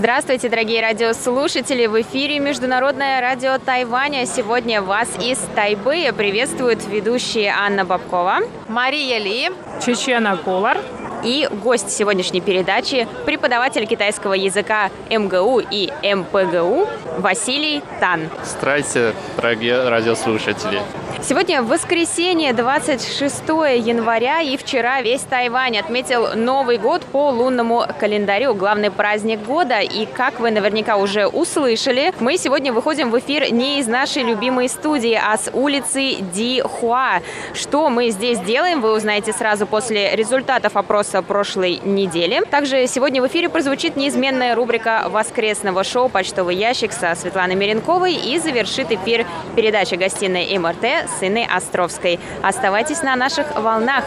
Здравствуйте, дорогие радиослушатели! В эфире Международное радио Тайваня. Сегодня вас из Тайбэя приветствуют ведущие Анна Бабкова, Мария Ли, Чечена Колор и гость сегодняшней передачи – преподаватель китайского языка МГУ и МПГУ Василий Тан. Здравствуйте, дорогие радиослушатели! Сегодня воскресенье, 26 января, и вчера весь Тайвань отметил Новый год по лунному календарю, главный праздник года. И как вы наверняка уже услышали, мы сегодня выходим в эфир не из нашей любимой студии, а с улицы Ди Хуа. Что мы здесь делаем, вы узнаете сразу после результатов опроса прошлой недели. Также сегодня в эфире прозвучит неизменная рубрика воскресного шоу «Почтовый ящик» со Светланой Меренковой и завершит эфир передача «Гостиной МРТ» Инной Островской. Оставайтесь на наших волнах.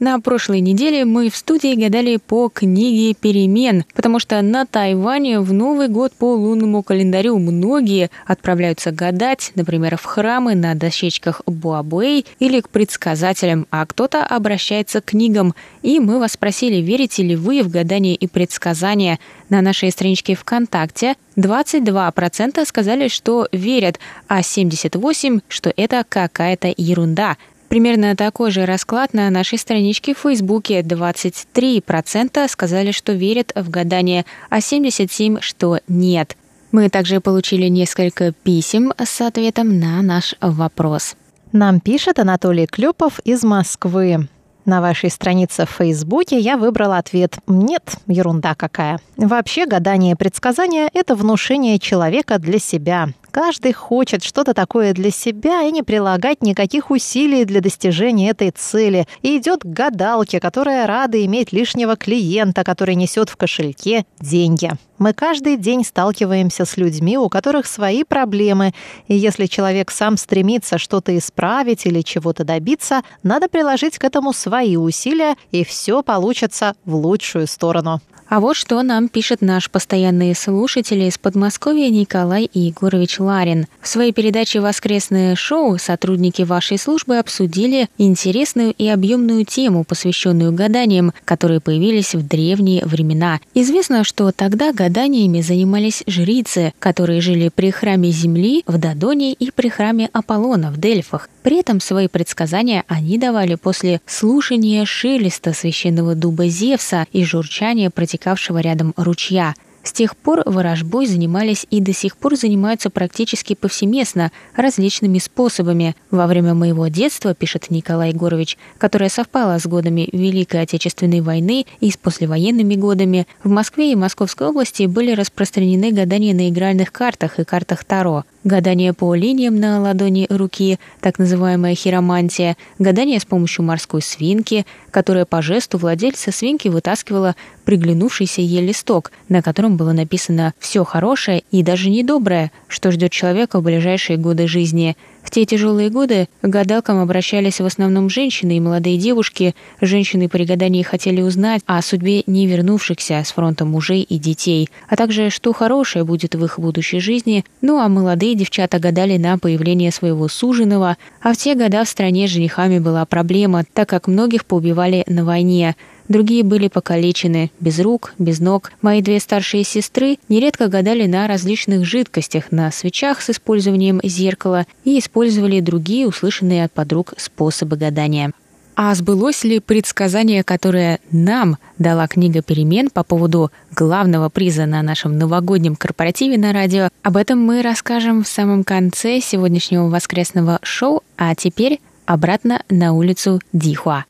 На прошлой неделе мы в студии гадали по книге «Перемен», потому что на Тайване в Новый год по лунному календарю многие отправляются гадать, например, в храмы на дощечках Буабуэй или к предсказателям, а кто-то обращается к книгам. И мы вас спросили, верите ли вы в гадания и предсказания. На нашей страничке ВКонтакте 22% сказали, что верят, а 78% что это какая-то ерунда. Примерно такой же расклад на нашей страничке в Фейсбуке. 23% сказали, что верят в гадание, а 77% что нет. Мы также получили несколько писем с ответом на наш вопрос. Нам пишет Анатолий Клюпов из Москвы. На вашей странице в Фейсбуке я выбрала ответ «Нет, ерунда какая». Вообще гадание и предсказание – это внушение человека для себя. Каждый хочет что-то такое для себя и не прилагать никаких усилий для достижения этой цели. И идет к гадалке, которая рада иметь лишнего клиента, который несет в кошельке деньги. Мы каждый день сталкиваемся с людьми, у которых свои проблемы, и если человек сам стремится что-то исправить или чего-то добиться, надо приложить к этому свои усилия, и все получится в лучшую сторону. А вот что нам пишет наш постоянный слушатель из Подмосковья Николай Егорович Ларин. В своей передаче «Воскресное шоу» сотрудники вашей службы обсудили интересную и объемную тему, посвященную гаданиям, которые появились в древние времена. Известно, что тогда гаданиями занимались жрицы, которые жили при храме Земли в Дадоне и при храме Аполлона в Дельфах. При этом свои предсказания они давали после слушания шелеста священного дуба Зевса и журчания протекавшего рядом ручья. С тех пор ворожбой занимались и до сих пор занимаются практически повсеместно, различными способами. Во время моего детства, пишет Николай Егорович, которое совпало с годами Великой Отечественной войны и с послевоенными годами, в Москве и Московской области были распространены гадания на игральных картах и картах Таро гадание по линиям на ладони руки, так называемая хиромантия, гадание с помощью морской свинки, которая по жесту владельца свинки вытаскивала приглянувшийся ей листок, на котором было написано «все хорошее и даже недоброе, что ждет человека в ближайшие годы жизни». В те тяжелые годы к гадалкам обращались в основном женщины и молодые девушки. Женщины при гадании хотели узнать о судьбе не вернувшихся с фронта мужей и детей, а также что хорошее будет в их будущей жизни. Ну а молодые девчата гадали на появление своего суженого, а в те года в стране с женихами была проблема, так как многих поубивали на войне. Другие были покалечены, без рук, без ног. Мои две старшие сестры нередко гадали на различных жидкостях, на свечах с использованием зеркала и использовали другие услышанные от подруг способы гадания. А сбылось ли предсказание, которое нам дала книга «Перемен» по поводу главного приза на нашем новогоднем корпоративе на радио? Об этом мы расскажем в самом конце сегодняшнего воскресного шоу, а теперь обратно на улицу Дихуа.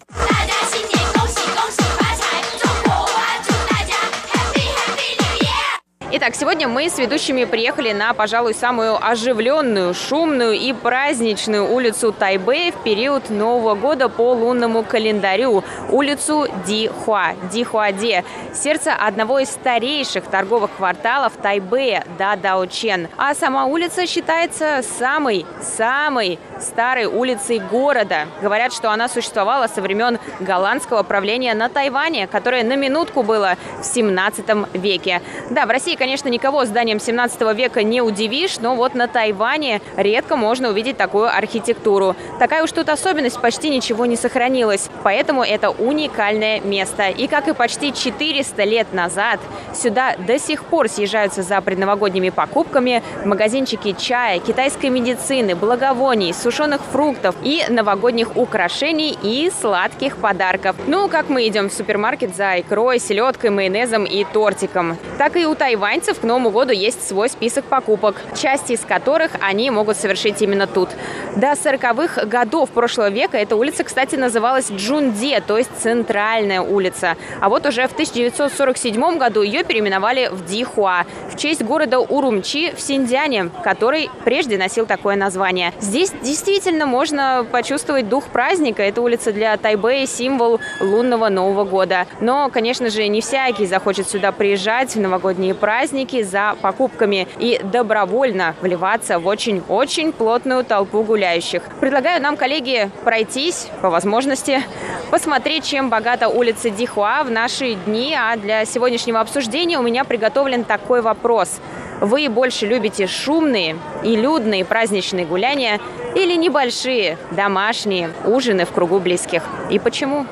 Итак, сегодня мы с ведущими приехали на, пожалуй, самую оживленную, шумную и праздничную улицу Тайбэя в период Нового года по лунному календарю. Улицу Дихуа, Дихуаде, сердце одного из старейших торговых кварталов Тайбэя, Дадаочен. А сама улица считается самой, самой старой улицей города. Говорят, что она существовала со времен голландского правления на Тайване, которое на минутку было в 17 веке. Да, в России, конечно, никого зданием 17 века не удивишь, но вот на Тайване редко можно увидеть такую архитектуру. Такая уж тут особенность, почти ничего не сохранилось. Поэтому это уникальное место. И как и почти 400 лет назад, сюда до сих пор съезжаются за предновогодними покупками магазинчики чая, китайской медицины, благовоний, сушеных фруктов и новогодних украшений и сладких подарков. Ну, как мы идем в супермаркет за икрой, селедкой, майонезом и тортиком. Так и у тайваньцев к Новому году есть свой список покупок, часть из которых они могут совершить именно тут. До 40-х годов прошлого века эта улица, кстати, называлась Джунде, то есть центральная улица. А вот уже в 1947 году ее переименовали в Дихуа в честь города Урумчи в Синьцзяне, который прежде носил такое название. Здесь действительно можно почувствовать дух праздника. Это улица для Тайбэя символ лунного Нового года. Но, конечно же, не всякий захочет сюда приезжать в новогодние праздники за покупками и добровольно вливаться в очень-очень плотную толпу гуляющих. Предлагаю нам, коллеги, пройтись по возможности, посмотреть, чем богата улица Дихуа в наши дни. А для сегодняшнего обсуждения у меня приготовлен такой вопрос. Вы больше любите шумные и людные праздничные гуляния или небольшие домашние ужины в кругу близких? И почему?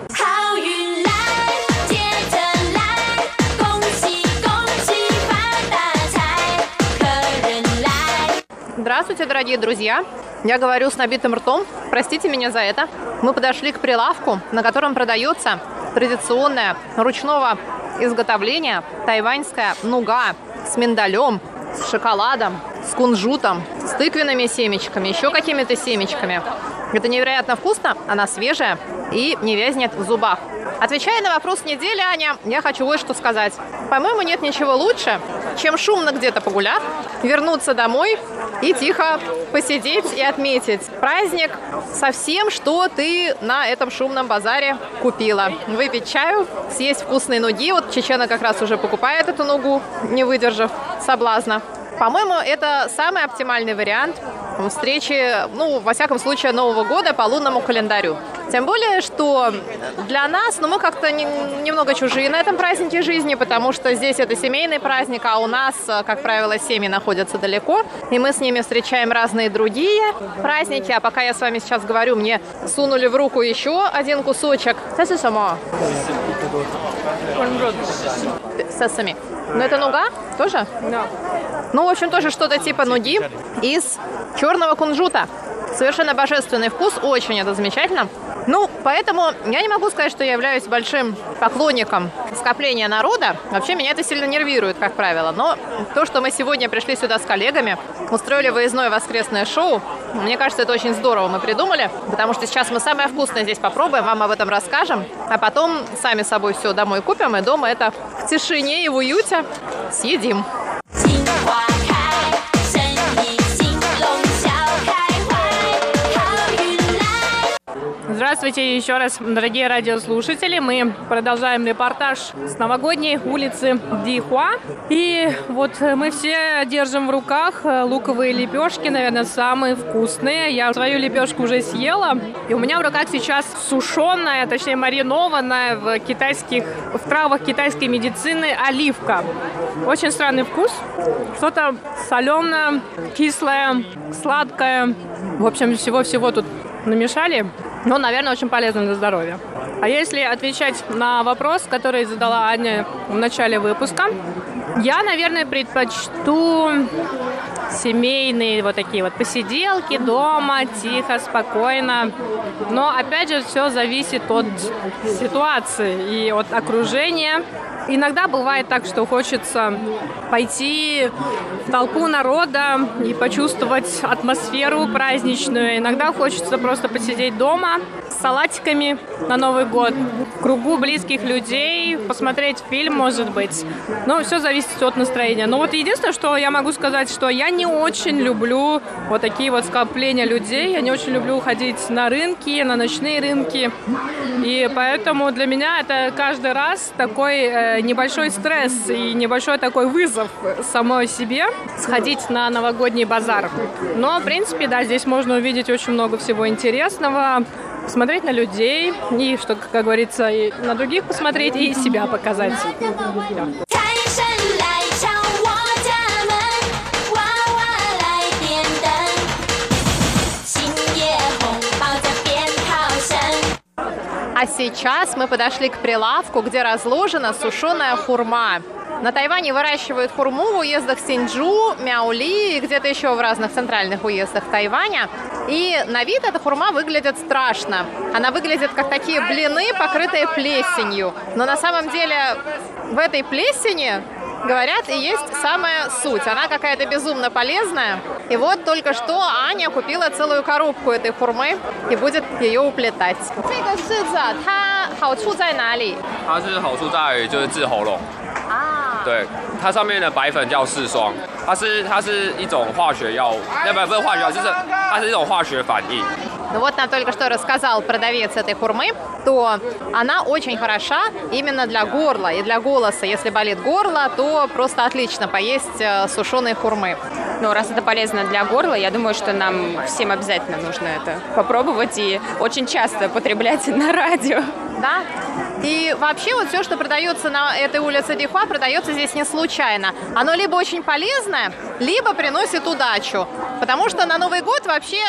Здравствуйте, дорогие друзья! Я говорю с набитым ртом. Простите меня за это. Мы подошли к прилавку, на котором продается традиционная ручного изготовления тайваньская нуга с миндалем, с шоколадом, с кунжутом, с тыквенными семечками, еще какими-то семечками. Это невероятно вкусно, она свежая и не вязнет в зубах. Отвечая на вопрос недели, Аня, я хочу вот что сказать. По-моему, нет ничего лучше, чем шумно где-то погулять, вернуться домой и тихо посидеть и отметить праздник со всем, что ты на этом шумном базаре купила. Выпить чаю, съесть вкусные нуги. Вот Чечена как раз уже покупает эту нугу, не выдержав соблазна. По-моему, это самый оптимальный вариант встречи, ну, во всяком случае, Нового года по лунному календарю. Тем более, что для нас, ну, мы как-то не, немного чужие на этом празднике жизни, потому что здесь это семейный праздник, а у нас, как правило, семьи находятся далеко, и мы с ними встречаем разные другие праздники. А пока я с вами сейчас говорю, мне сунули в руку еще один кусочек. Сесами. Но это нуга тоже? Да. Ну, в общем, тоже что-то типа нуги из черного кунжута. Совершенно божественный вкус, очень это замечательно. Ну, поэтому я не могу сказать, что я являюсь большим поклонником скопления народа. Вообще меня это сильно нервирует, как правило. Но то, что мы сегодня пришли сюда с коллегами, устроили выездное воскресное шоу, мне кажется, это очень здорово мы придумали, потому что сейчас мы самое вкусное здесь попробуем, вам об этом расскажем, а потом сами собой все домой купим, и дома это в тишине и в уюте съедим. Здравствуйте еще раз, дорогие радиослушатели. Мы продолжаем репортаж с новогодней улицы Дихуа. И вот мы все держим в руках луковые лепешки, наверное, самые вкусные. Я свою лепешку уже съела. И у меня в руках сейчас сушеная, точнее маринованная в китайских, в травах китайской медицины оливка. Очень странный вкус. Что-то соленое, кислое, сладкое. В общем, всего-всего тут намешали. Ну, наверное, очень полезно для здоровья. А если отвечать на вопрос, который задала Аня в начале выпуска, я, наверное, предпочту семейные вот такие вот посиделки дома, тихо, спокойно. Но, опять же, все зависит от ситуации и от окружения. Иногда бывает так, что хочется пойти в толпу народа и почувствовать атмосферу праздничную. Иногда хочется просто посидеть дома с салатиками на Новый год, в кругу близких людей, посмотреть фильм, может быть. Но все зависит от настроения. Но вот единственное, что я могу сказать, что я не очень люблю вот такие вот скопления людей. Я не очень люблю ходить на рынки, на ночные рынки. И поэтому для меня это каждый раз такой э, небольшой стресс и небольшой такой вызов самой себе сходить на новогодний базар. Но, в принципе, да, здесь можно увидеть очень много всего интересного, посмотреть на людей и, что, как говорится, и на других посмотреть и себя показать. 财 А сейчас мы подошли к прилавку, где разложена сушеная хурма. На Тайване выращивают хурму в уездах Синджу, Мяули и где-то еще в разных центральных уездах Тайваня. И на вид эта хурма выглядит страшно. Она выглядит как такие блины, покрытые плесенью. Но на самом деле в этой плесени Говорят, и есть самая суть. Она какая-то безумно полезная. И вот только что Аня купила целую коробку этой хурмы и будет ее уплетать. 这个柿子啊，它好处在哪里？它是好处在于就是治喉咙 啊，对，它上面的白粉叫四霜，它是它是一种化学药物，那不不是化学药，就是它是一种化学反应。 Ну вот нам только что рассказал продавец этой хурмы, то она очень хороша именно для горла и для голоса. Если болит горло, то просто отлично поесть э, сушеные хурмы. Но раз это полезно для горла, я думаю, что нам всем обязательно нужно это попробовать и очень часто потреблять на радио. Да? и вообще вот все, что продается на этой улице Дихуа, продается здесь не случайно. Оно либо очень полезное, либо приносит удачу. Потому что на Новый год вообще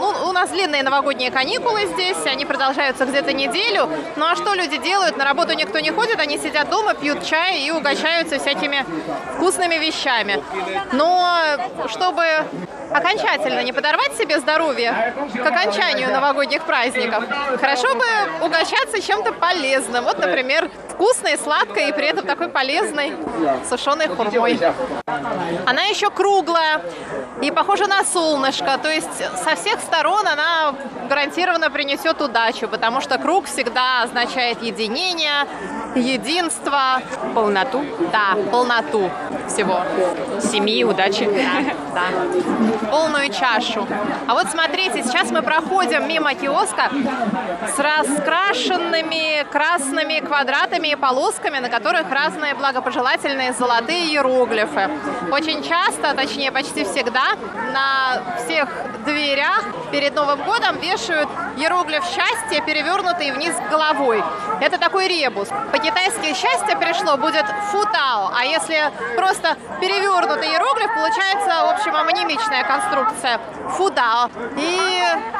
ну, у нас длинные новогодние каникулы здесь, они продолжаются где-то неделю. Ну а что люди делают? На работу никто не ходит, они сидят дома, пьют чай и угощаются всякими вкусными вещами. Но чтобы окончательно не подорвать себе здоровье к окончанию новогодних праздников, хорошо бы угощаться чем-то полезным. Вот, например, вкусной, сладкой и при этом такой полезной сушеной хурмой. Она еще круглая и похожа на солнышко, то есть со всех сторон она гарантированно принесет удачу, потому что круг всегда означает единение, единство, Полноту да, полноту всего. семьи, удачи. Да, полную чашу. А вот смотрите, сейчас мы проходим мимо киоска с раскрашенными красными квадратами и полосками, на которых разные благопожелательные золотые иероглифы. Очень часто, точнее почти всегда, на всех дверях перед Новым годом вешают иероглиф счастья, перевернутый вниз головой. Это такой ребус. По-китайски счастье пришло будет футао, а если просто перевернутый иероглиф, получается, в общем, амонимичная конструкция фудао. И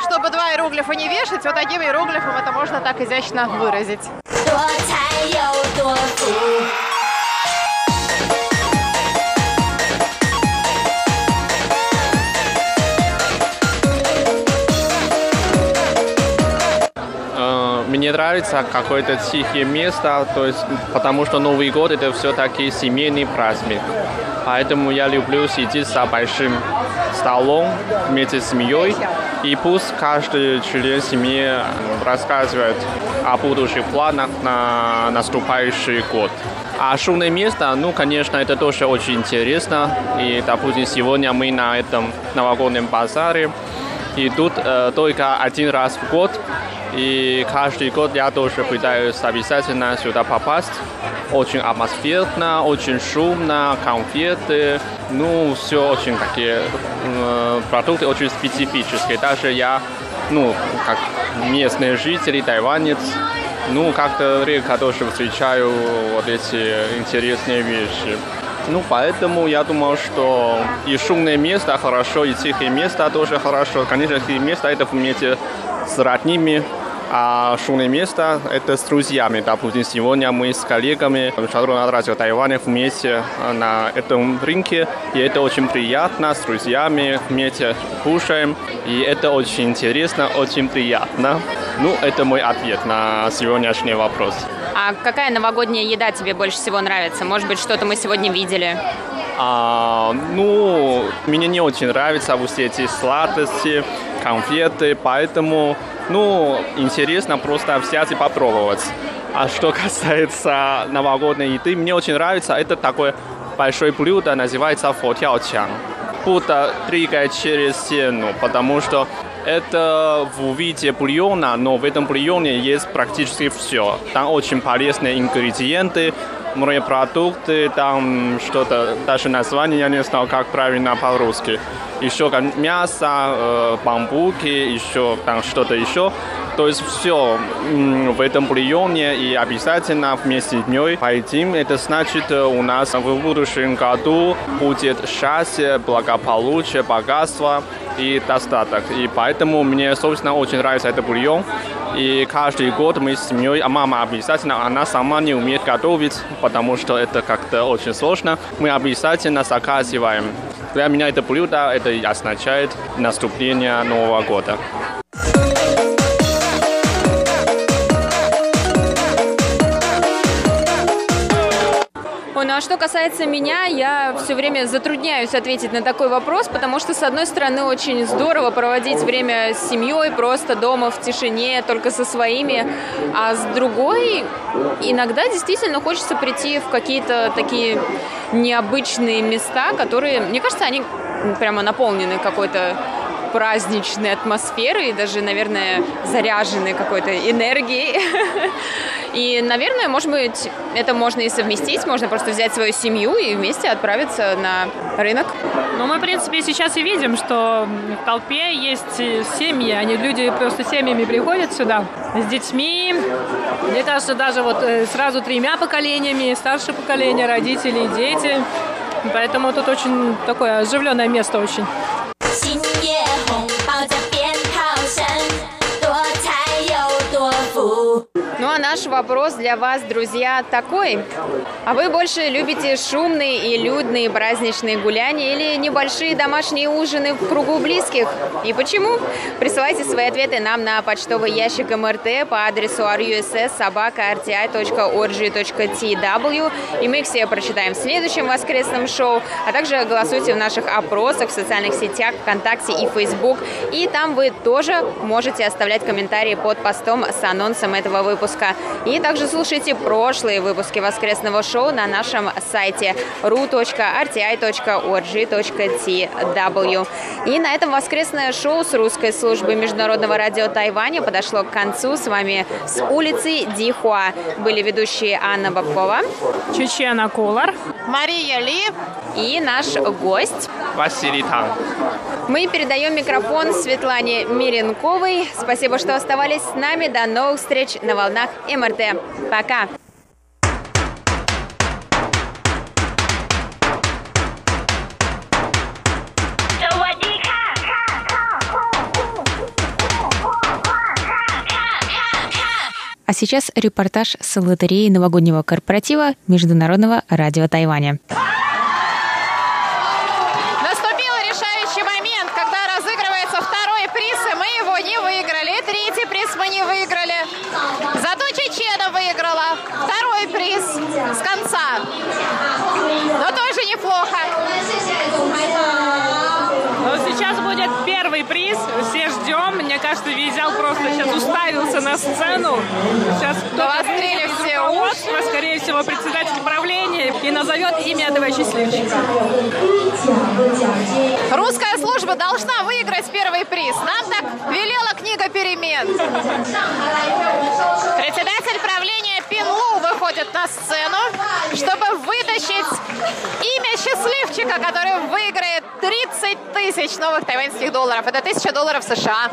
чтобы два иероглифа не вешать, вот таким иероглифом это можно так изящно выразить мне нравится какое-то тихое место, то есть, потому что Новый год это все-таки семейный праздник. Поэтому я люблю сидеть за большим столом вместе с семьей и пусть каждый член семьи рассказывает о будущих планах на наступающий год. А шумное место, ну, конечно, это тоже очень интересно. И, допустим, сегодня мы на этом новогоднем базаре. И тут э, только один раз в год. И каждый год я тоже пытаюсь обязательно сюда попасть. Очень атмосферно, очень шумно, конфеты. Ну, все очень такие э, продукты очень специфические. Даже я, ну, как местный житель, тайванец, ну, как-то редко тоже встречаю вот эти интересные вещи. Ну, поэтому я думал, что и шумное место хорошо, и тихое место тоже хорошо. Конечно, тихое место это вместе с родными, а шумное место это с друзьями. Допустим, сегодня мы с коллегами Международного радио Тайваня вместе на этом рынке. И это очень приятно, с друзьями вместе кушаем. И это очень интересно, очень приятно. Ну, это мой ответ на сегодняшний вопрос. А какая новогодняя еда тебе больше всего нравится? Может быть, что-то мы сегодня видели? А, ну, мне не очень нравятся все эти сладости, конфеты, поэтому, ну, интересно просто взять и попробовать. А что касается новогодней еды, мне очень нравится, это такое большое блюдо, называется фотяочан. Будто двигать через стену, потому что это в виде бульона, но в этом бульоне есть практически все. Там очень полезные ингредиенты, морепродукты, там что-то, даже название я не знал, как правильно по-русски. Еще как мясо, э, бамбуки, еще там что-то еще. То есть все в этом бульоне и обязательно вместе с ней поедим. Это значит, э, у нас в будущем году будет счастье, благополучие, богатство и достаток. И поэтому мне, собственно, очень нравится этот бульон. И каждый год мы с семьей, а мама обязательно, она сама не умеет готовить, потому что это как-то очень сложно. Мы обязательно заказываем. Для меня это блюдо, это означает наступление Нового года. Ну а что касается меня, я все время затрудняюсь ответить на такой вопрос, потому что, с одной стороны, очень здорово проводить время с семьей, просто дома в тишине, только со своими, а с другой, иногда действительно хочется прийти в какие-то такие необычные места, которые, мне кажется, они прямо наполнены какой-то праздничной атмосферой, даже, наверное, заряжены какой-то энергией. И, наверное, может быть, это можно и совместить, можно просто взять свою семью и вместе отправиться на рынок. Ну, мы, в принципе, сейчас и видим, что в толпе есть семьи, они люди просто семьями приходят сюда с детьми. Мне кажется, даже вот э, сразу тремя поколениями, старшее поколение, родители, дети. Поэтому тут очень такое оживленное место очень. Наш вопрос для вас, друзья, такой. А вы больше любите шумные и людные праздничные гуляния или небольшие домашние ужины в кругу близких? И почему? Присылайте свои ответы нам на почтовый ящик МРТ по адресу russ.sobaka.rti.org.tw и мы их все прочитаем в следующем воскресном шоу, а также голосуйте в наших опросах в социальных сетях ВКонтакте и Facebook, и там вы тоже можете оставлять комментарии под постом с анонсом этого выпуска. И также слушайте прошлые выпуски воскресного шоу на нашем сайте ru.rti.org.tw. И на этом воскресное шоу с русской службы Международного радио Тайваня подошло к концу. С вами с улицы Дихуа были ведущие Анна Бабкова Чечена Колор. Мария Ли. и наш гость. Василий Тан. Мы передаем микрофон Светлане Миренковой. Спасибо, что оставались с нами. До новых встреч на волнах МРТ. Пока! А сейчас репортаж с лотереи новогоднего корпоратива Международного радио Тайваня. Наступил решающий момент, когда разыгрывается второй приз, и мы его не выиграли. И третий приз мы не выиграли. Выиграла второй приз с конца. Но тоже неплохо. Но сейчас будет первый приз. Все ждем. Мне кажется, Визял просто сейчас уставился на сцену. Сейчас Навострили все руководства, скорее всего, председатель правления, и назовет имя этого счастливчика. Русская служба должна выиграть первый приз. Нам так велела книга перемен. Председатель правления выходит на сцену, чтобы вытащить имя счастливчика, который выиграет 30 тысяч новых тайваньских долларов. Это тысяча долларов США.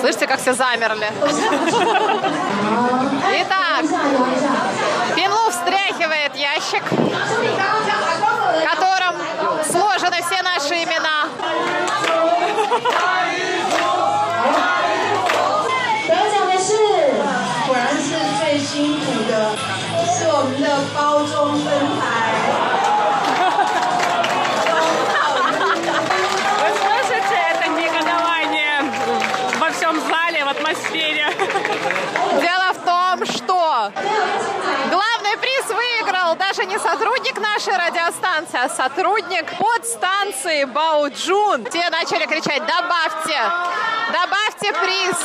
Слышите, как все замерли? Итак, Пинлу встряхивает ящик, 是我们的包装灯牌。 Вы слышите это негодование во всем зале, в атмосфере? Дело в том, что даже не сотрудник нашей радиостанции, а сотрудник подстанции Бауджун. Те начали кричать «Добавьте! Добавьте приз!»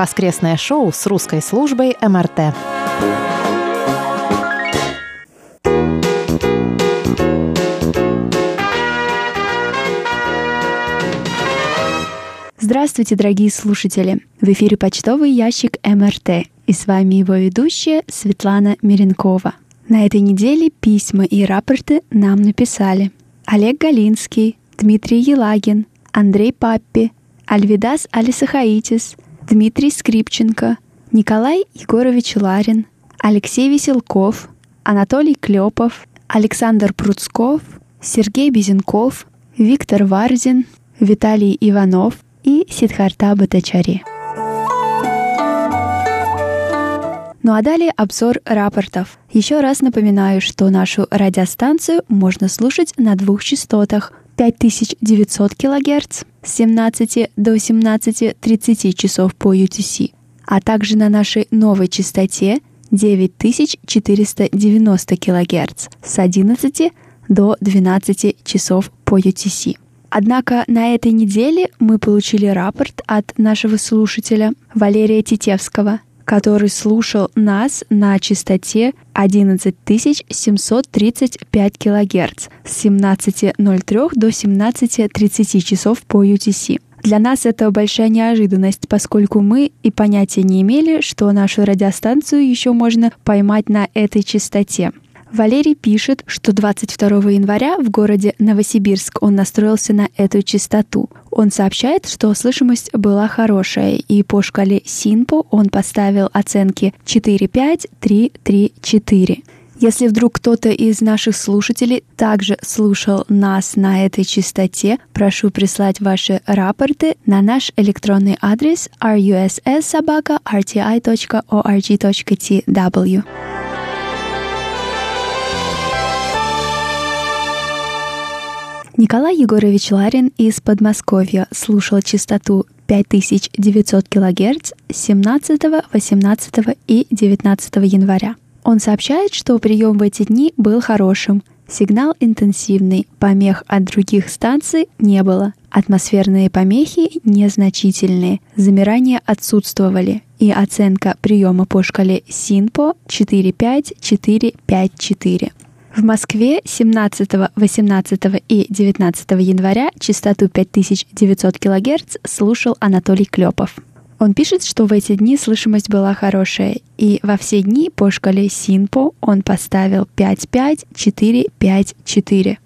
Воскресное шоу с русской службой МРТ. Здравствуйте, дорогие слушатели! В эфире почтовый ящик МРТ, и с вами его ведущая Светлана Миренкова. На этой неделе письма и рапорты нам написали Олег Галинский, Дмитрий Елагин, Андрей Паппи, Альвидас Алисахаитис, Дмитрий Скрипченко, Николай Егорович Ларин, Алексей Веселков, Анатолий Клепов, Александр Пруцков, Сергей Безенков, Виктор Варзин, Виталий Иванов и Сидхарта Батачари. Ну а далее обзор рапортов. Еще раз напоминаю, что нашу радиостанцию можно слушать на двух частотах 5900 кГц с 17 до 17.30 часов по UTC, а также на нашей новой частоте 9490 кГц с 11 до 12 часов по UTC. Однако на этой неделе мы получили рапорт от нашего слушателя Валерия Титевского, который слушал нас на частоте 11735 кГц с 17.03 до 17.30 часов по UTC. Для нас это большая неожиданность, поскольку мы и понятия не имели, что нашу радиостанцию еще можно поймать на этой частоте. Валерий пишет, что 22 января в городе Новосибирск он настроился на эту частоту. Он сообщает, что слышимость была хорошая, и по шкале СИНПО он поставил оценки 4-5, 3-3, 4. Если вдруг кто-то из наших слушателей также слушал нас на этой частоте, прошу прислать ваши рапорты на наш электронный адрес russsobaka.rti.org.tw. Николай Егорович Ларин из Подмосковья слушал частоту 5900 кГц 17, 18 и 19 января. Он сообщает, что прием в эти дни был хорошим, сигнал интенсивный, помех от других станций не было, атмосферные помехи незначительные, замирания отсутствовали, и оценка приема по шкале СИНПО 45454. В Москве 17, 18 и 19 января частоту 5900 кГц слушал Анатолий Клепов. Он пишет, что в эти дни слышимость была хорошая, и во все дни по шкале СИНПО он поставил 5-5-4-5-4.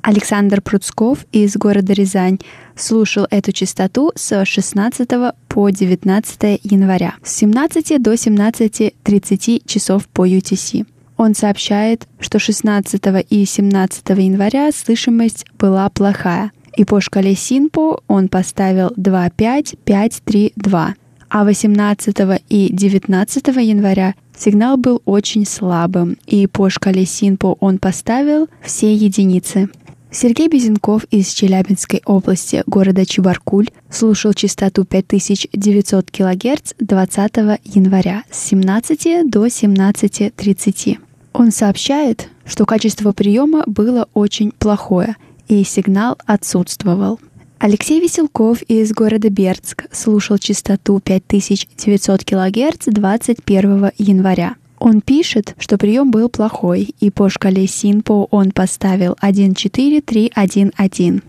Александр Пруцков из города Рязань слушал эту частоту с 16 по 19 января с 17 до 17.30 часов по UTC. Он сообщает, что 16 и 17 января слышимость была плохая, и по шкале СИНПО он поставил 2-5-5-3-2. А 18 и 19 января сигнал был очень слабым, и по шкале СИНПО он поставил все единицы. Сергей Безенков из Челябинской области, города Чебаркуль, слушал частоту 5900 кГц 20 января с 17 до 17.30. Он сообщает, что качество приема было очень плохое, и сигнал отсутствовал. Алексей Веселков из города Бердск слушал частоту 5900 кГц 21 января. Он пишет, что прием был плохой, и по шкале СИНПО он поставил 14311.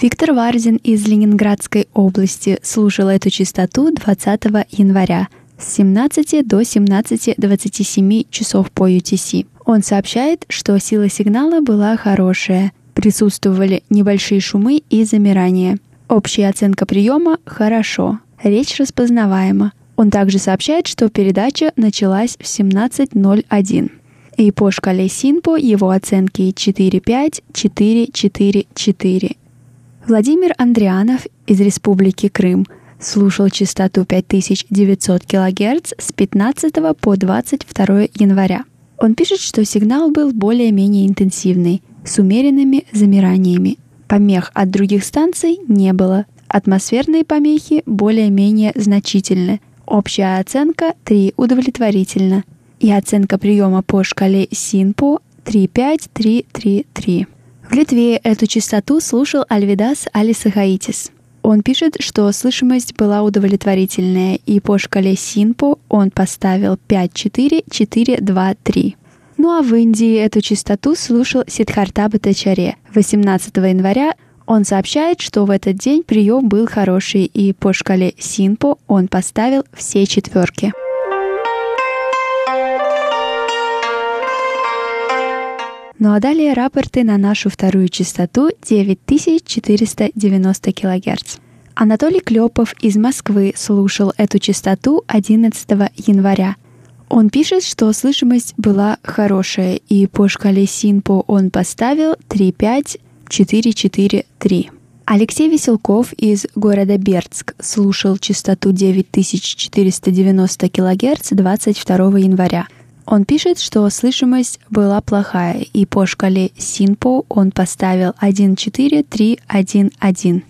Виктор Варзин из Ленинградской области слушал эту частоту 20 января с 17 до 17.27 часов по UTC. Он сообщает, что сила сигнала была хорошая, присутствовали небольшие шумы и замирания. Общая оценка приема – хорошо, речь распознаваема. Он также сообщает, что передача началась в 17.01. И по шкале СИНПО его оценки 4.5, 4, 4, 4. Владимир Андрианов из Республики Крым слушал частоту 5900 кГц с 15 по 22 января. Он пишет, что сигнал был более-менее интенсивный, с умеренными замираниями. Помех от других станций не было. Атмосферные помехи более-менее значительны. Общая оценка 3 удовлетворительно. И оценка приема по шкале СИНПО 35333. В Литве эту частоту слушал Альвидас Алисахаитис. Он пишет, что слышимость была удовлетворительная, и по шкале СИНПО он поставил 54423. Ну а в Индии эту частоту слушал Сидхарта Батачаре. 18 января он сообщает, что в этот день прием был хороший, и по шкале СИНПО он поставил все четверки. Ну а далее рапорты на нашу вторую частоту 9490 кГц. Анатолий Клепов из Москвы слушал эту частоту 11 января. Он пишет, что слышимость была хорошая, и по шкале СИНПО он поставил 35443. Алексей Веселков из города Бердск слушал частоту 9490 кГц 22 января. Он пишет, что слышимость была плохая, и по шкале СИНПО он поставил 14311.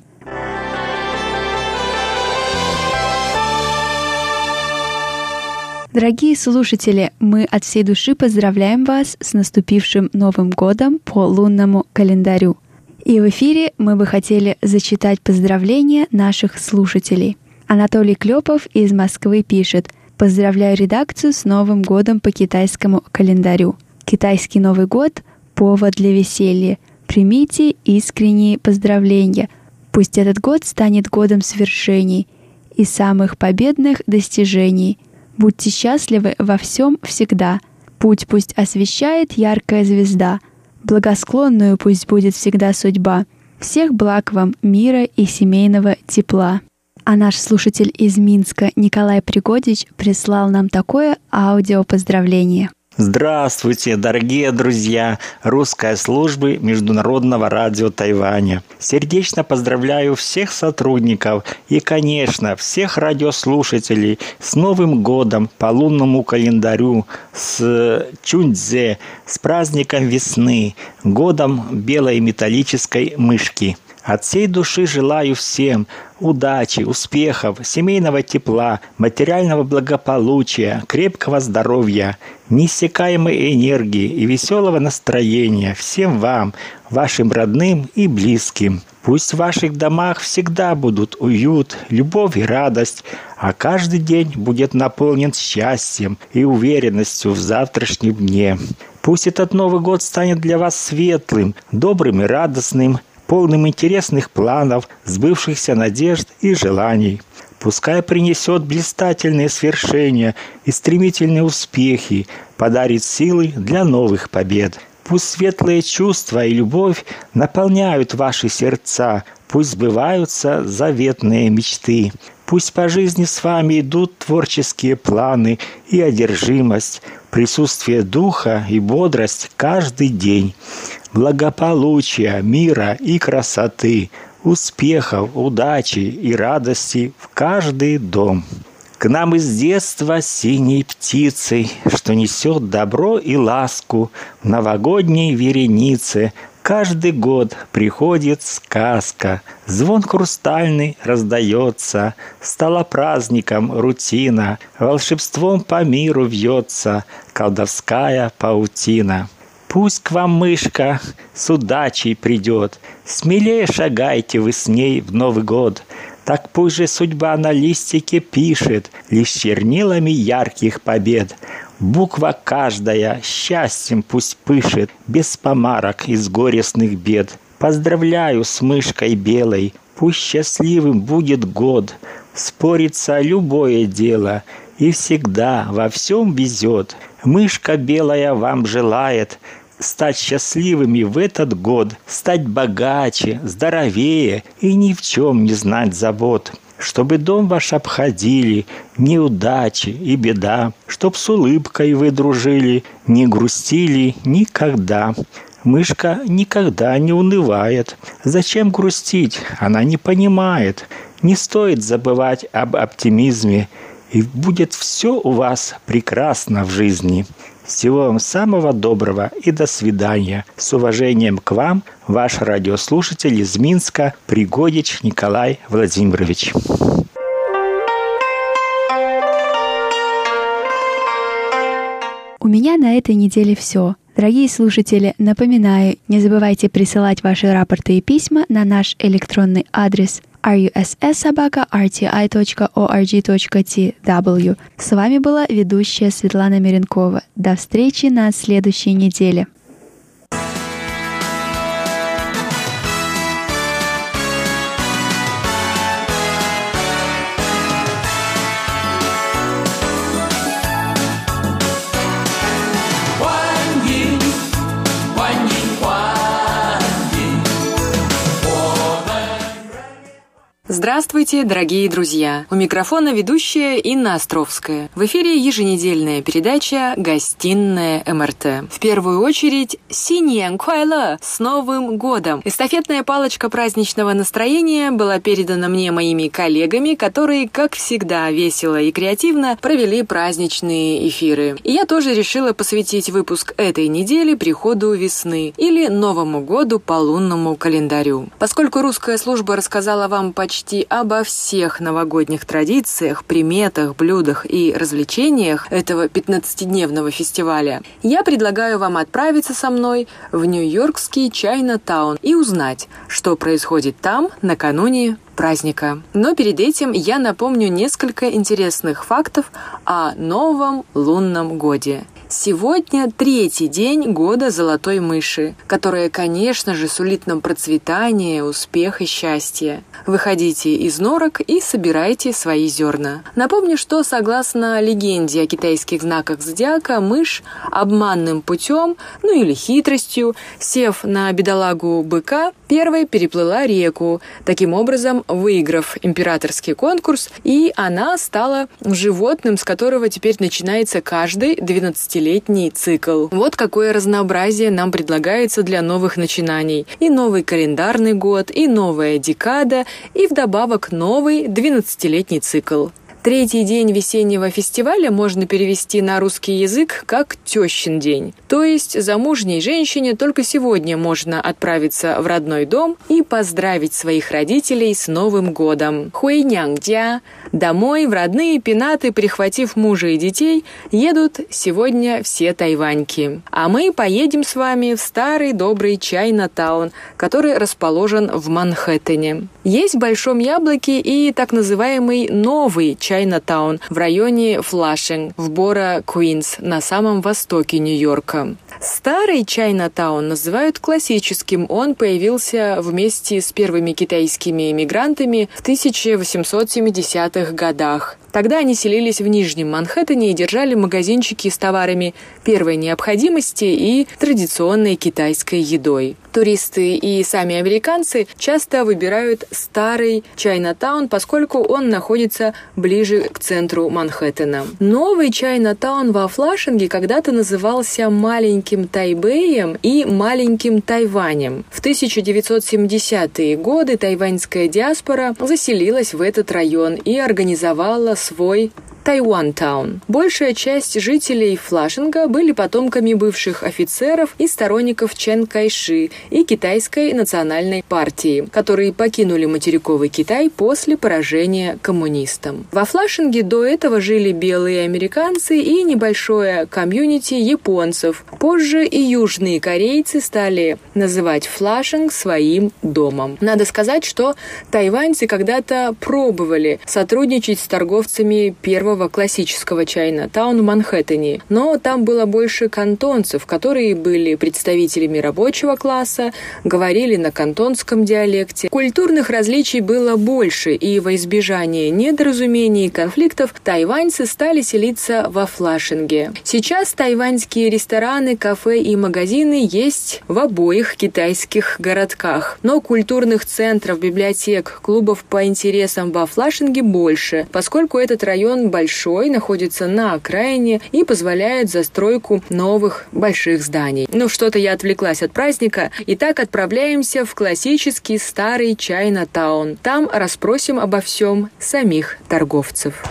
Дорогие слушатели, мы от всей души поздравляем вас с наступившим Новым годом по лунному календарю. И в эфире мы бы хотели зачитать поздравления наших слушателей. Анатолий Клепов из Москвы пишет «Поздравляю редакцию с Новым годом по китайскому календарю. Китайский Новый год – повод для веселья. Примите искренние поздравления. Пусть этот год станет годом свершений и самых победных достижений – Будьте счастливы во всем всегда. Путь пусть освещает яркая звезда. Благосклонную пусть будет всегда судьба. Всех благ вам мира и семейного тепла. А наш слушатель из Минска Николай Пригодич прислал нам такое аудиопоздравление. Здравствуйте, дорогие друзья русской службы Международного радио Тайваня. Сердечно поздравляю всех сотрудников и, конечно, всех радиослушателей с Новым годом по лунному календарю, с Чуньцзе, с праздником весны, годом белой металлической мышки – от всей души желаю всем удачи, успехов, семейного тепла, материального благополучия, крепкого здоровья, неиссякаемой энергии и веселого настроения всем вам, вашим родным и близким. Пусть в ваших домах всегда будут уют, любовь и радость, а каждый день будет наполнен счастьем и уверенностью в завтрашнем дне. Пусть этот Новый год станет для вас светлым, добрым и радостным, полным интересных планов, сбывшихся надежд и желаний. Пускай принесет блистательные свершения и стремительные успехи, подарит силы для новых побед. Пусть светлые чувства и любовь наполняют ваши сердца, пусть сбываются заветные мечты. Пусть по жизни с вами идут творческие планы и одержимость, присутствие духа и бодрость каждый день благополучия, мира и красоты, успехов, удачи и радости в каждый дом. К нам из детства синей птицей, что несет добро и ласку в новогодней веренице, Каждый год приходит сказка, звон хрустальный раздается, Стала праздником рутина, волшебством по миру вьется колдовская паутина. Пусть к вам мышка с удачей придет, Смелее шагайте вы с ней в Новый год. Так пусть же судьба на листике пишет Лишь чернилами ярких побед. Буква каждая счастьем пусть пышет, Без помарок из горестных бед. Поздравляю с мышкой белой, Пусть счастливым будет год. Спорится любое дело, И всегда во всем везет. Мышка белая вам желает стать счастливыми в этот год, стать богаче, здоровее и ни в чем не знать забот. Чтобы дом ваш обходили неудачи и беда, Чтоб с улыбкой вы дружили, не грустили никогда. Мышка никогда не унывает. Зачем грустить? Она не понимает. Не стоит забывать об оптимизме, и будет все у вас прекрасно в жизни. Всего вам самого доброго и до свидания. С уважением к вам, ваш радиослушатель из Минска Пригодич Николай Владимирович. У меня на этой неделе все. Дорогие слушатели, напоминаю, не забывайте присылать ваши рапорты и письма на наш электронный адрес russsobaka.rti.org.tw. С вами была ведущая Светлана Миренкова. До встречи на следующей неделе. Здравствуйте, дорогие друзья! У микрофона ведущая Инна Островская. В эфире еженедельная передача «Гостиная МРТ». В первую очередь «Синьян Куайле» с Новым годом! Эстафетная палочка праздничного настроения была передана мне моими коллегами, которые, как всегда, весело и креативно провели праздничные эфиры. И я тоже решила посвятить выпуск этой недели приходу весны или Новому году по лунному календарю. Поскольку русская служба рассказала вам почти почти обо всех новогодних традициях, приметах, блюдах и развлечениях этого 15-дневного фестиваля, я предлагаю вам отправиться со мной в Нью-Йоркский Чайна-таун и узнать, что происходит там накануне праздника. Но перед этим я напомню несколько интересных фактов о новом лунном годе. Сегодня третий день года золотой мыши, которая, конечно же, сулит нам процветание, успех и счастье. Выходите из норок и собирайте свои зерна. Напомню, что согласно легенде о китайских знаках зодиака, мышь обманным путем, ну или хитростью, сев на бедолагу быка, первой переплыла реку, таким образом выиграв императорский конкурс, и она стала животным, с которого теперь начинается каждый 12 летний цикл. Вот какое разнообразие нам предлагается для новых начинаний. И новый календарный год, и новая декада, и вдобавок новый 12-летний цикл. Третий день весеннего фестиваля можно перевести на русский язык как «тещин день». То есть замужней женщине только сегодня можно отправиться в родной дом и поздравить своих родителей с Новым годом. Хуйнянгдя. Домой, в родные пенаты, прихватив мужа и детей, едут сегодня все тайваньки. А мы поедем с вами в старый добрый Чайна-таун, который расположен в Манхэттене. Есть в Большом Яблоке и так называемый новый Чайна-таун в районе Флашинг в боро Куинс, на самом востоке Нью-Йорка. Старый Чайна-таун называют классическим. Он появился вместе с первыми китайскими эмигрантами в 1870-х годах. Тогда они селились в Нижнем Манхэттене и держали магазинчики с товарами первой необходимости и традиционной китайской едой. Туристы и сами американцы часто выбирают старый Чайнатаун, поскольку он находится ближе к центру Манхэттена. Новый Чайнатаун во Флашинге когда-то назывался маленьким Тайбэем и маленьким Тайванем. В 1970-е годы тайваньская диаспора заселилась в этот район и организовала свой Тайван-таун. Большая часть жителей Флашинга были потомками бывших офицеров и сторонников Чен Кайши и Китайской национальной партии, которые покинули материковый Китай после поражения коммунистам. Во Флашинге до этого жили белые американцы и небольшое комьюнити японцев. Позже и южные корейцы стали называть Флашинг своим домом. Надо сказать, что тайваньцы когда-то пробовали сотрудничать с торговцами первого первого классического Чайна-таун в Манхэттене, но там было больше кантонцев, которые были представителями рабочего класса, говорили на кантонском диалекте. Культурных различий было больше, и во избежание недоразумений и конфликтов тайваньцы стали селиться во Флашинге. Сейчас тайваньские рестораны, кафе и магазины есть в обоих китайских городках, но культурных центров, библиотек, клубов по интересам во Флашинге больше, поскольку этот район большой большой, находится на окраине и позволяет застройку новых больших зданий. Ну что-то я отвлеклась от праздника. Итак, отправляемся в классический старый Чайна-таун. Там расспросим обо всем самих торговцев.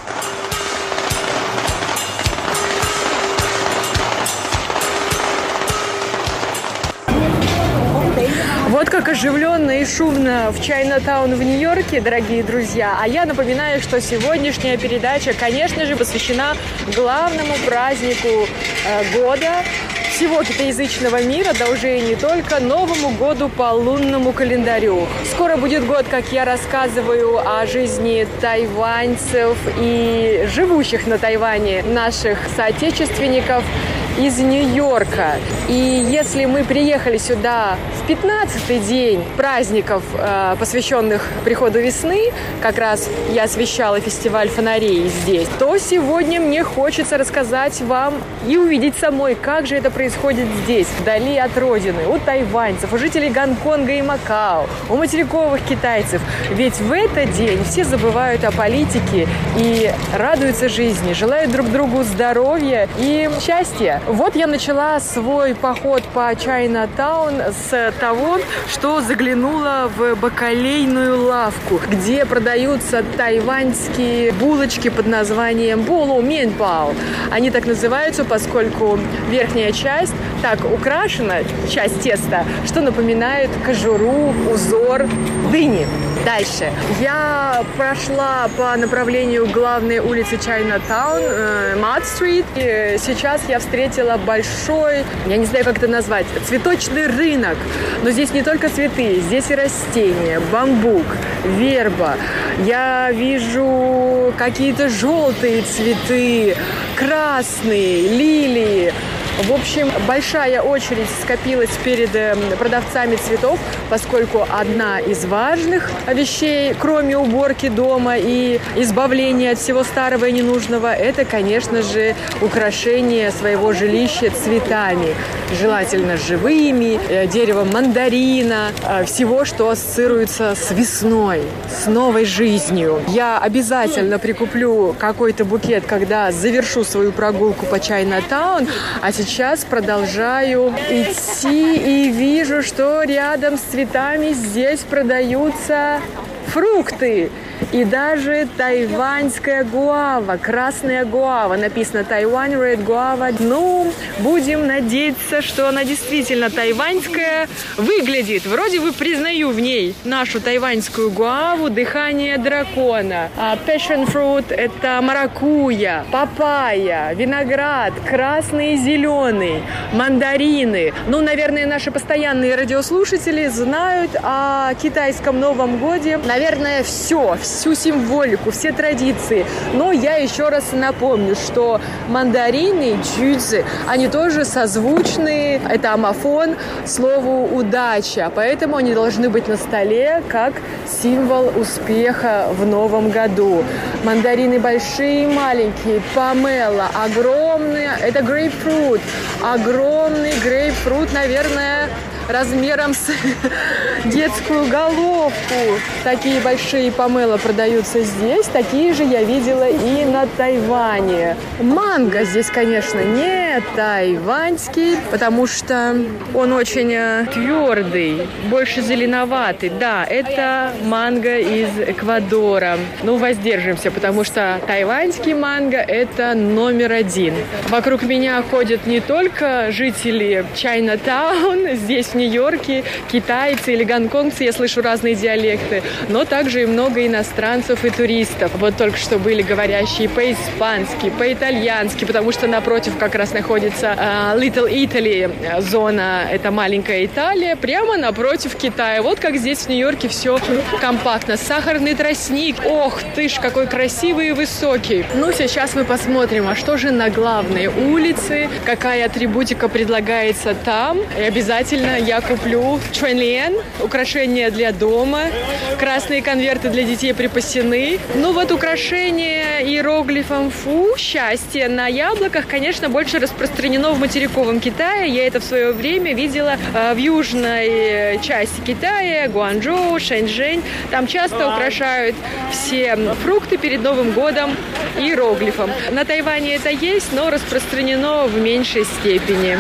Вот. Оживленно и шумно в Чайнатаун в Нью-Йорке, дорогие друзья. А я напоминаю, что сегодняшняя передача, конечно же, посвящена главному празднику э, года всего китаязычного мира, да уже и не только, Новому году по лунному календарю. Скоро будет год, как я рассказываю о жизни тайваньцев и живущих на Тайване наших соотечественников из Нью-Йорка. И если мы приехали сюда в 15-й день праздников, э, посвященных приходу весны, как раз я освещала фестиваль фонарей здесь, то сегодня мне хочется рассказать вам и увидеть самой, как же это происходит здесь, вдали от родины, у тайваньцев, у жителей Гонконга и Макао, у материковых китайцев. Ведь в этот день все забывают о политике и радуются жизни, желают друг другу здоровья и счастья. Вот я начала свой поход по Чайна-таун с того, что заглянула в бакалейную лавку, где продаются тайваньские булочки под названием болу менпао. Они так называются, поскольку верхняя часть так украшена, часть теста, что напоминает кожуру, узор дыни. Дальше. Я прошла по направлению главной улицы Чайна-таун, Мад-стрит. И сейчас я встретила большой, я не знаю, как это назвать, цветочный рынок. Но здесь не только цветы, здесь и растения, бамбук, верба. Я вижу какие-то желтые цветы, красные, лилии. В общем, большая очередь скопилась перед эм, продавцами цветов, поскольку одна из важных вещей, кроме уборки дома и избавления от всего старого и ненужного, это, конечно же, украшение своего жилища цветами. Желательно живыми, э, деревом мандарина, э, всего, что ассоциируется с весной, с новой жизнью. Я обязательно прикуплю какой-то букет, когда завершу свою прогулку по Чайна-таун, а сейчас продолжаю идти и вижу, что рядом с цветами здесь продаются фрукты. И даже тайваньская гуава, красная гуава, написано Тайвань Red Guava. Ну, будем надеяться, что она действительно тайваньская выглядит. Вроде бы признаю в ней нашу тайваньскую гуаву, дыхание дракона. А passion fruit – это маракуя, папайя, виноград, красный и зеленый, мандарины. Ну, наверное, наши постоянные радиослушатели знают о китайском Новом Годе. Наверное, все, всю символику, все традиции. Но я еще раз напомню, что мандарины, джудзи, они тоже созвучны, это амофон слову удача, поэтому они должны быть на столе как символ успеха в новом году. Мандарины большие и маленькие, помело, огромные, это грейпфрут, огромный грейпфрут, наверное, размером с детскую головку. Такие большие помело продаются здесь, такие же я видела и на Тайване. Манго здесь, конечно, не тайваньский, потому что он очень э, твердый, больше зеленоватый. Да, это манго из Эквадора. Ну, воздержимся, потому что тайваньский манго – это номер один. Вокруг меня ходят не только жители Чайна-таун, здесь в Нью-Йорке, китайцы или гонконгцы, я слышу разные диалекты, но также и много иностранцев и туристов. Вот только что были говорящие по-испански, по-итальянски, потому что напротив как раз находится uh, Little Italy, зона, это маленькая Италия, прямо напротив Китая. Вот как здесь в Нью-Йорке все компактно. Сахарный тростник, ох ты ж, какой красивый и высокий. Ну, сейчас мы посмотрим, а что же на главной улице, какая атрибутика предлагается там. И обязательно я куплю чуэнлиен, украшения для дома, красные конверты для детей припасены. Ну вот украшение иероглифом фу, счастье на яблоках, конечно, больше распространено в материковом Китае. Я это в свое время видела э, в южной части Китая, Гуанчжоу, Шэньчжэнь. Там часто украшают все фрукты перед Новым годом иероглифом. На Тайване это есть, но распространено в меньшей степени.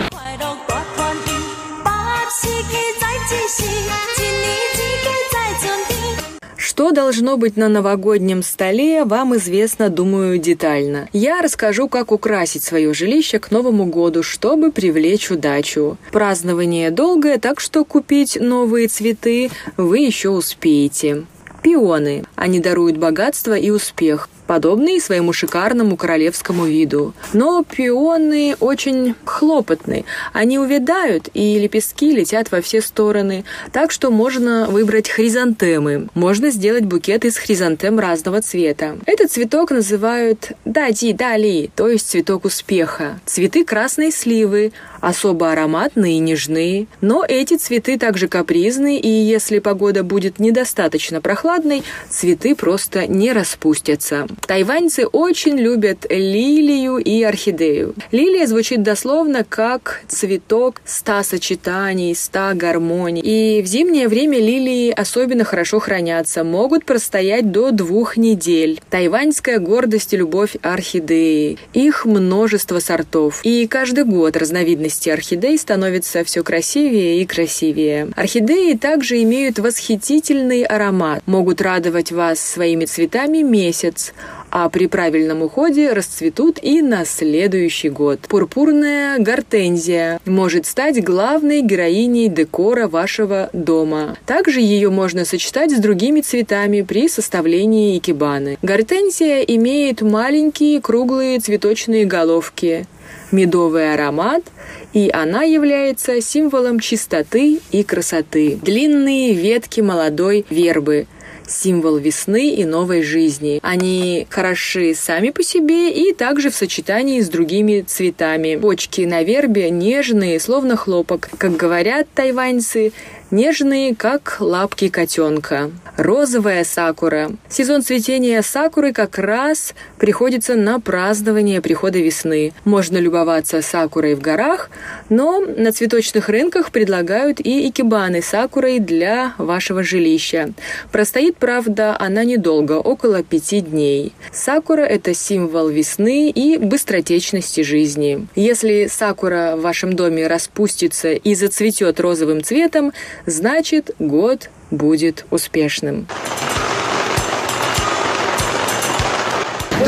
Что должно быть на новогоднем столе, вам известно, думаю, детально. Я расскажу, как украсить свое жилище к Новому году, чтобы привлечь удачу. Празднование долгое, так что купить новые цветы вы еще успеете. Пионы. Они даруют богатство и успех подобные своему шикарному королевскому виду. Но пионы очень хлопотны. Они увядают, и лепестки летят во все стороны. Так что можно выбрать хризантемы. Можно сделать букет из хризантем разного цвета. Этот цветок называют дади-дали, то есть цветок успеха. Цветы красной сливы, особо ароматные и нежные. Но эти цветы также капризны, и если погода будет недостаточно прохладной, цветы просто не распустятся. Тайваньцы очень любят лилию и орхидею. Лилия звучит дословно как цветок ста сочетаний, ста гармоний. И в зимнее время лилии особенно хорошо хранятся, могут простоять до двух недель. Тайваньская гордость и любовь орхидеи. Их множество сортов. И каждый год разновидности орхидей становятся все красивее и красивее. Орхидеи также имеют восхитительный аромат, могут радовать вас своими цветами месяц, а при правильном уходе расцветут и на следующий год. Пурпурная гортензия может стать главной героиней декора вашего дома. Также ее можно сочетать с другими цветами при составлении икебаны. Гортензия имеет маленькие круглые цветочные головки, медовый аромат, и она является символом чистоты и красоты. Длинные ветки молодой вербы – символ весны и новой жизни. Они хороши сами по себе и также в сочетании с другими цветами. Почки на вербе нежные, словно хлопок. Как говорят тайваньцы, нежные, как лапки котенка. Розовая сакура. Сезон цветения сакуры как раз приходится на празднование прихода весны. Можно любоваться сакурой в горах, но на цветочных рынках предлагают и икебаны сакурой для вашего жилища. Простоит, правда, она недолго, около пяти дней. Сакура – это символ весны и быстротечности жизни. Если сакура в вашем доме распустится и зацветет розовым цветом, значит год будет успешным.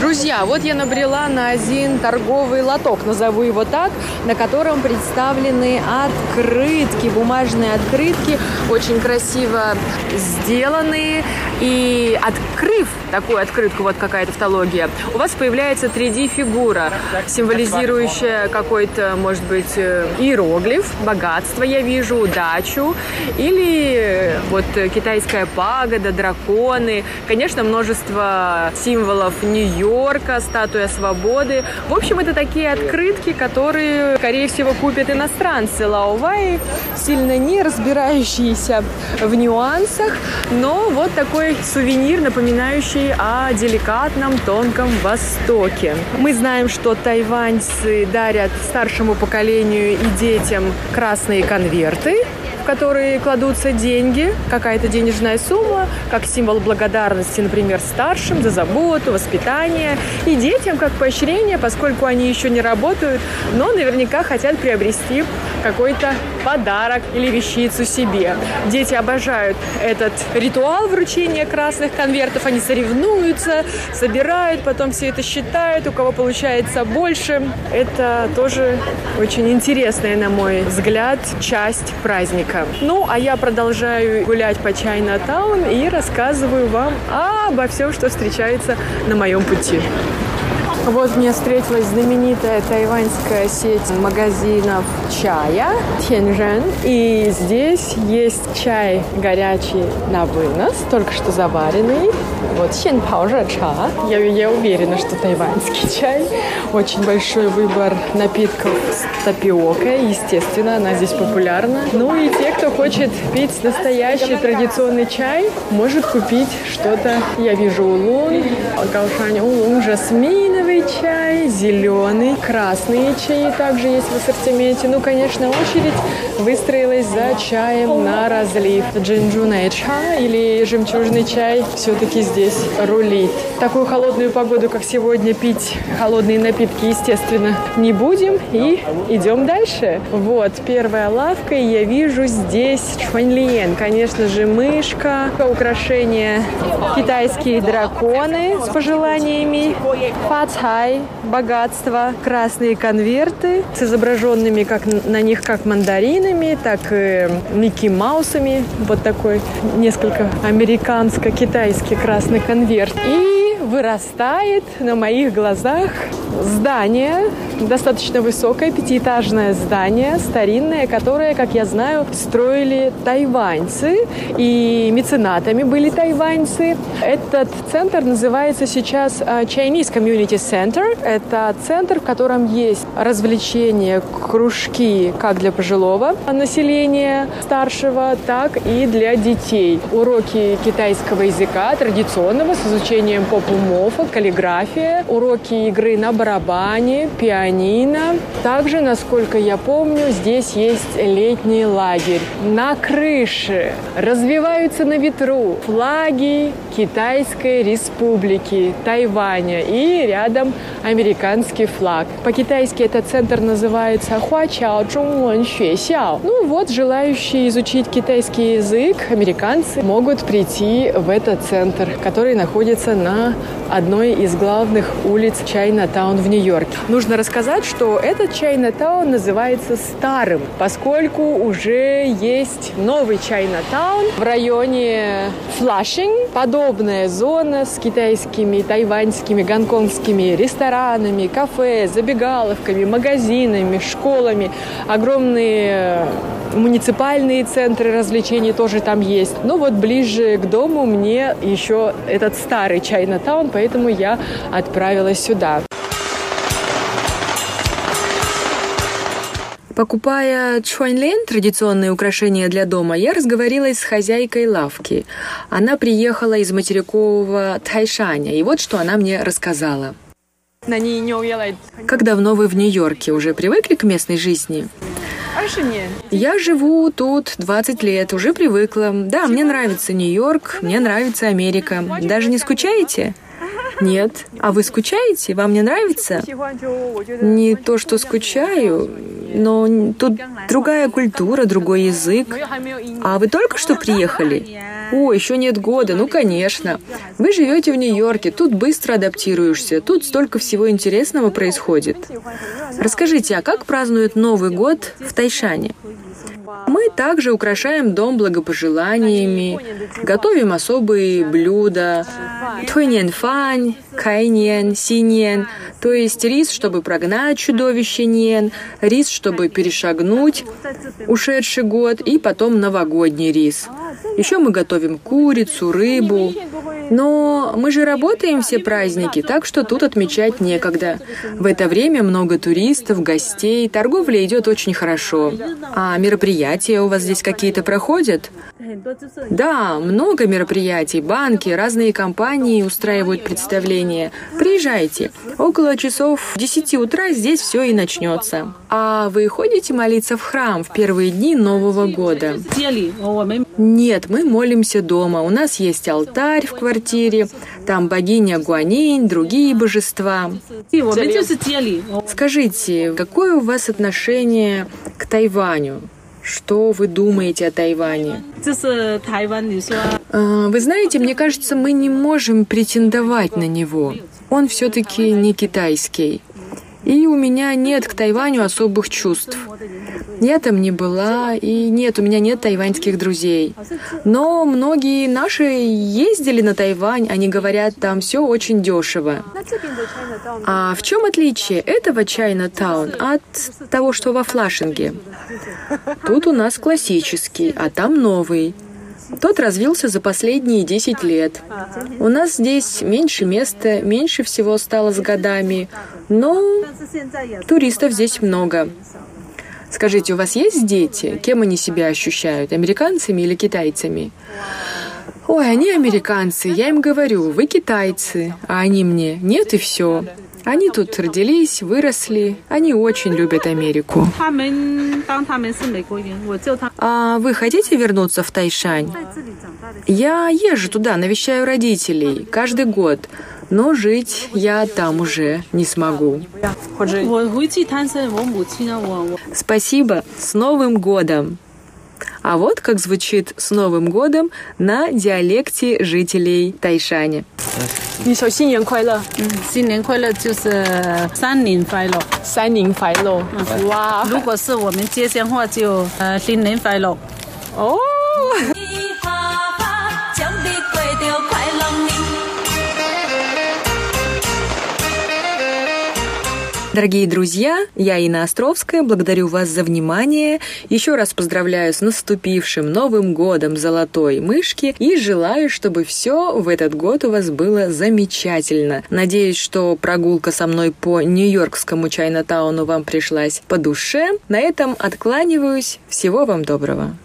Друзья, вот я набрела на один торговый лоток, назову его так, на котором представлены открытки, бумажные открытки, очень красиво сделанные. И открыв такую открытку, вот какая тавтология, у вас появляется 3D-фигура, символизирующая какой-то, может быть, э, иероглиф, богатство, я вижу, удачу, или вот китайская пагода, драконы, конечно, множество символов Нью-Йорка, статуя свободы. В общем, это такие открытки, которые, скорее всего, купят иностранцы Лаовай, сильно не разбирающиеся в нюансах, но вот такой сувенир, напоминающий о деликатном, тонком Востоке. Мы знаем, что тайваньцы дарят старшему поколению и детям красные конверты, в которые кладутся деньги, какая-то денежная сумма, как символ благодарности, например, старшим за заботу, воспитание, и детям как поощрение, поскольку они еще не работают, но наверняка хотят приобрести какой-то подарок или вещицу себе. Дети обожают этот ритуал вручения красных конвертов, они соревнуются, собирают, потом все это считают, у кого получается больше. Это тоже очень интересная, на мой взгляд, часть праздника. Ну, а я продолжаю гулять по Чайна Таун и рассказываю вам обо всем, что встречается на моем пути. you. Вот мне встретилась знаменитая тайваньская сеть магазинов чая Тяньжэн. И здесь есть чай горячий на вынос, только что заваренный. Вот Син ча. Я, я уверена, что тайваньский чай. Очень большой выбор напитков с тапиокой. Естественно, она здесь популярна. Ну и те, кто хочет пить настоящий традиционный чай, может купить что-то. Я вижу улун, гаушань улун, жасминовый белый чай, зеленый, красные чаи также есть в ассортименте. Ну, конечно, очередь выстроилась за чаем на разлив. Джинджуна ча или жемчужный чай все-таки здесь рулит. Такую холодную погоду, как сегодня, пить холодные напитки, естественно, не будем. И идем дальше. Вот, первая лавка, и я вижу здесь чуаньлиен. Конечно же, мышка, украшения, китайские драконы с пожеланиями, фацхай, богатство, красные конверты с изображенными как на них как мандаринами, так и Микки Маусами. Вот такой несколько американско-китайский красный конверт. И вырастает на моих глазах здание, достаточно высокое, пятиэтажное здание, старинное, которое, как я знаю, строили тайваньцы, и меценатами были тайваньцы. Этот центр называется сейчас а, Chinese Community Center. Это центр, в котором есть развлечения, кружки как для пожилого населения старшего, так и для детей. Уроки китайского языка традиционного с изучением поп-умофа, каллиграфия, уроки игры на барабане, пианино. Также, насколько я помню, здесь есть летний лагерь. На крыше развиваются на ветру флаги Китайской республики Тайваня и рядом американский флаг. По-китайски этот центр называется 华侨中文学校. Ну вот, желающие изучить китайский язык, американцы могут прийти в этот центр, который находится на одной из главных улиц Чайна-таун в Нью-Йорке. Нужно рассказать, что этот Чайна-таун называется старым, поскольку уже есть новый Чайна-таун в районе Флашинг. Подобная зона с китайскими, тайваньскими, гонконгскими ресторанами, кафе, забегаловками, магазинами, школами. Огромные муниципальные центры развлечений тоже там есть. Но вот ближе к дому мне еще этот старый Чайна-таун, поэтому я отправилась сюда. Покупая чуаньлен, традиционные украшения для дома, я разговорилась с хозяйкой лавки. Она приехала из материкового Тайшаня, и вот что она мне рассказала. Как давно вы в Нью-Йорке? Уже привыкли к местной жизни? Я живу тут 20 лет, уже привыкла. Да, мне нравится Нью-Йорк, мне нравится Америка. Даже не скучаете? Нет. А вы скучаете? Вам не нравится? Не то, что скучаю, но тут другая культура, другой язык. А вы только что приехали? О, еще нет года, ну конечно. Вы живете в Нью-Йорке, тут быстро адаптируешься, тут столько всего интересного происходит. Расскажите, а как празднуют Новый год в Тайшане? Мы также украшаем дом благопожеланиями, готовим особые блюда, Туйнен фань, кайнен, синен, то есть рис, чтобы прогнать чудовище нен, рис, чтобы перешагнуть ушедший год, и потом новогодний рис. Еще мы готовим курицу, рыбу. Но мы же работаем все праздники, так что тут отмечать некогда. В это время много туристов, гостей, торговля идет очень хорошо. А мероприятия у вас здесь какие-то проходят? Да, много мероприятий. Банки, разные компании устраивают представления. Приезжайте. Около часов 10 утра здесь все и начнется. А вы ходите молиться в храм в первые дни Нового года? Нет, мы молимся дома. У нас есть алтарь в квартире, там богиня Гуанинь, другие божества. Скажите, какое у вас отношение к Тайваню? Что вы думаете о Тайване? А, вы знаете, мне кажется, мы не можем претендовать на него. Он все-таки не китайский. И у меня нет к Тайваню особых чувств. Я там не была, и нет, у меня нет тайваньских друзей. Но многие наши ездили на Тайвань, они говорят, там все очень дешево. А в чем отличие этого Чайна-таун от того, что во Флашинге? Тут у нас классический, а там новый. Тот развился за последние 10 лет. У нас здесь меньше места, меньше всего стало с годами, но туристов здесь много. Скажите, у вас есть дети? Кем они себя ощущают? Американцами или китайцами? Ой, они американцы. Я им говорю, вы китайцы. А они мне, нет и все. Они тут родились, выросли. Они очень любят Америку. А вы хотите вернуться в Тайшань? Я езжу туда, навещаю родителей каждый год но жить я там уже не смогу. 我回去探视我母亲啊，我我 Спасибо, с Новым годом! А вот как звучит «с Новым годом» на диалекте жителей Тайшаня. 你说新年快乐，嗯，新年快乐就是三年快乐，三年快乐，哇！如果是我们接线话就呃新年快乐。哦。 Дорогие друзья, я Инна Островская, благодарю вас за внимание. Еще раз поздравляю с наступившим Новым годом Золотой Мышки и желаю, чтобы все в этот год у вас было замечательно. Надеюсь, что прогулка со мной по Нью-Йоркскому Чайнатауну вам пришлась по душе. На этом откланиваюсь. Всего вам доброго.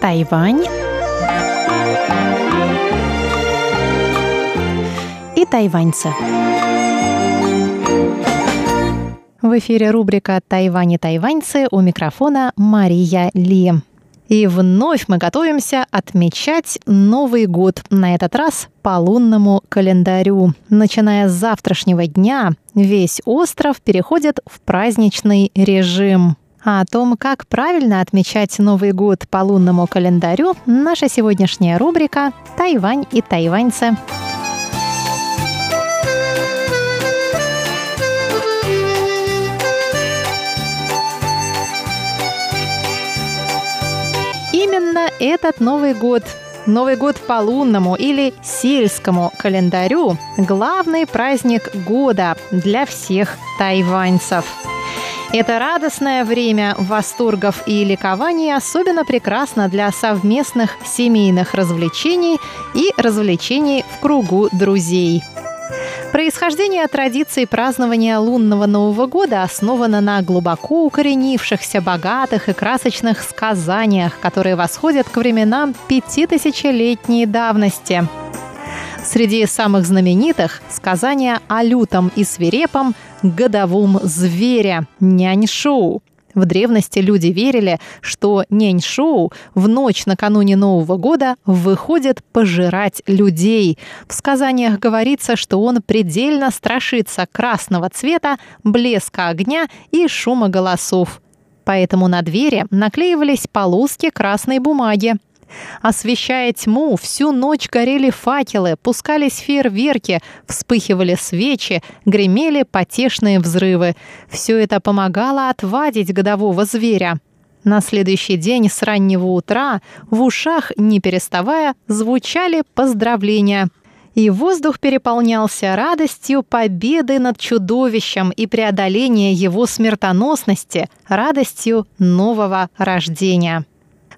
Тайвань тайваньцы. В эфире рубрика «Тайвань и тайваньцы» у микрофона Мария Ли. И вновь мы готовимся отмечать Новый год, на этот раз по лунному календарю. Начиная с завтрашнего дня, весь остров переходит в праздничный режим. А о том, как правильно отмечать Новый год по лунному календарю, наша сегодняшняя рубрика «Тайвань и тайваньцы». Этот Новый год Новый год по лунному или сельскому календарю – главный праздник года для всех тайваньцев. Это радостное время восторгов и ликований особенно прекрасно для совместных семейных развлечений и развлечений в кругу друзей. Происхождение традиции празднования лунного Нового года основано на глубоко укоренившихся, богатых и красочных сказаниях, которые восходят к временам пятитысячелетней давности. Среди самых знаменитых – сказания о лютом и свирепом годовом звере – нянь-шоу. В древности люди верили, что нянь-шоу в ночь накануне Нового года выходит пожирать людей. В сказаниях говорится, что он предельно страшится красного цвета, блеска огня и шума голосов. Поэтому на двери наклеивались полоски красной бумаги. Освещая тьму, всю ночь горели факелы, пускались фейерверки, вспыхивали свечи, гремели потешные взрывы. Все это помогало отвадить годового зверя. На следующий день с раннего утра в ушах, не переставая, звучали поздравления. И воздух переполнялся радостью победы над чудовищем и преодоления его смертоносности, радостью нового рождения.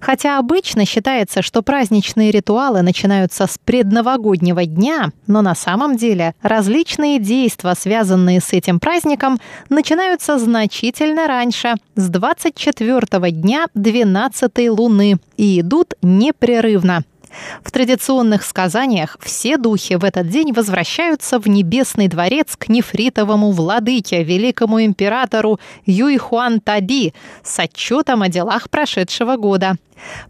Хотя обычно считается, что праздничные ритуалы начинаются с предновогоднего дня, но на самом деле различные действия, связанные с этим праздником, начинаются значительно раньше, с 24 дня 12 луны, и идут непрерывно. В традиционных сказаниях все духи в этот день возвращаются в небесный дворец к нефритовому владыке, великому императору Юйхуан Тади с отчетом о делах прошедшего года.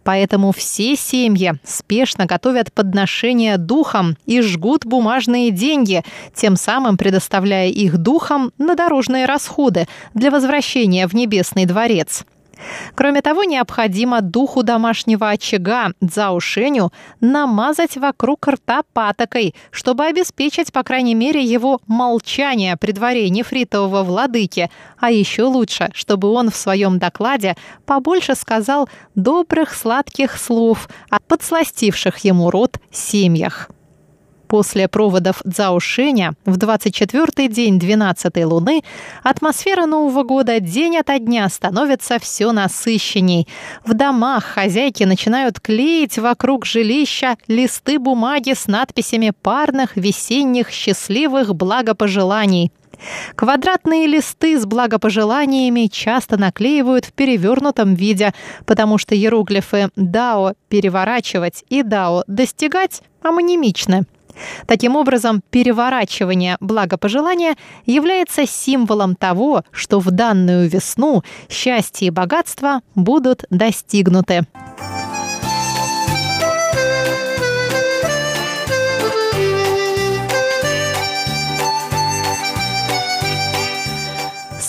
Поэтому все семьи спешно готовят подношения духам и жгут бумажные деньги, тем самым предоставляя их духам на дорожные расходы для возвращения в небесный дворец. Кроме того, необходимо духу домашнего очага Цзаошеню намазать вокруг рта патокой, чтобы обеспечить, по крайней мере, его молчание при дворе нефритового владыки, а еще лучше, чтобы он в своем докладе побольше сказал добрых сладких слов о подсластивших ему рот семьях. После проводов Цзаошеня в 24-й день 12-й луны атмосфера Нового года день ото дня становится все насыщенней. В домах хозяйки начинают клеить вокруг жилища листы бумаги с надписями парных, весенних, счастливых благопожеланий. Квадратные листы с благопожеланиями часто наклеивают в перевернутом виде, потому что иероглифы «дао» – переворачивать и «дао» – достигать амонимичны. Таким образом, переворачивание благопожелания является символом того, что в данную весну счастье и богатство будут достигнуты.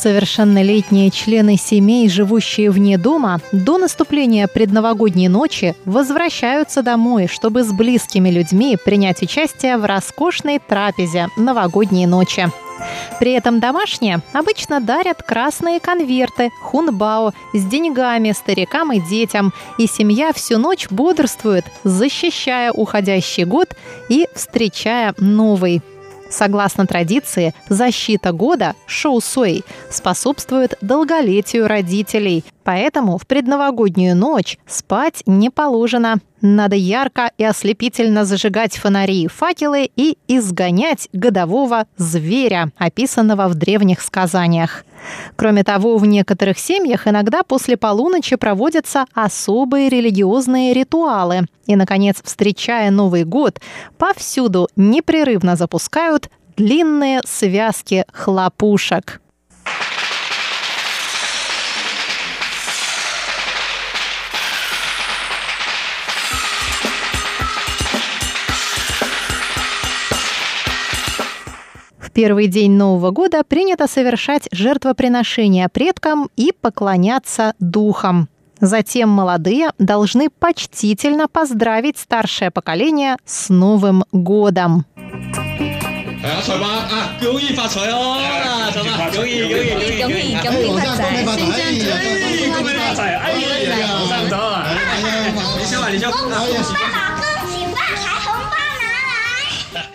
Совершеннолетние члены семей, живущие вне дома, до наступления предновогодней ночи возвращаются домой, чтобы с близкими людьми принять участие в роскошной трапезе новогодней ночи. При этом домашние обычно дарят красные конверты хунбао с деньгами старикам и детям, и семья всю ночь бодрствует, защищая уходящий год и встречая новый. Согласно традиции, защита года шоу Суэй способствует долголетию родителей, поэтому в предновогоднюю ночь спать не положено. Надо ярко и ослепительно зажигать фонари и факелы и изгонять годового зверя, описанного в древних сказаниях. Кроме того, в некоторых семьях иногда после полуночи проводятся особые религиозные ритуалы. И, наконец, встречая Новый год, повсюду непрерывно запускают длинные связки хлопушек. первый день Нового года принято совершать жертвоприношения предкам и поклоняться духам. Затем молодые должны почтительно поздравить старшее поколение с Новым годом. 系啊，财马啊，恭喜发财哦！啊，财马，恭喜恭喜恭喜恭喜恭喜发财！先生，恭喜发财！哎呀，好上头啊！你先啊，你先，恭喜发财！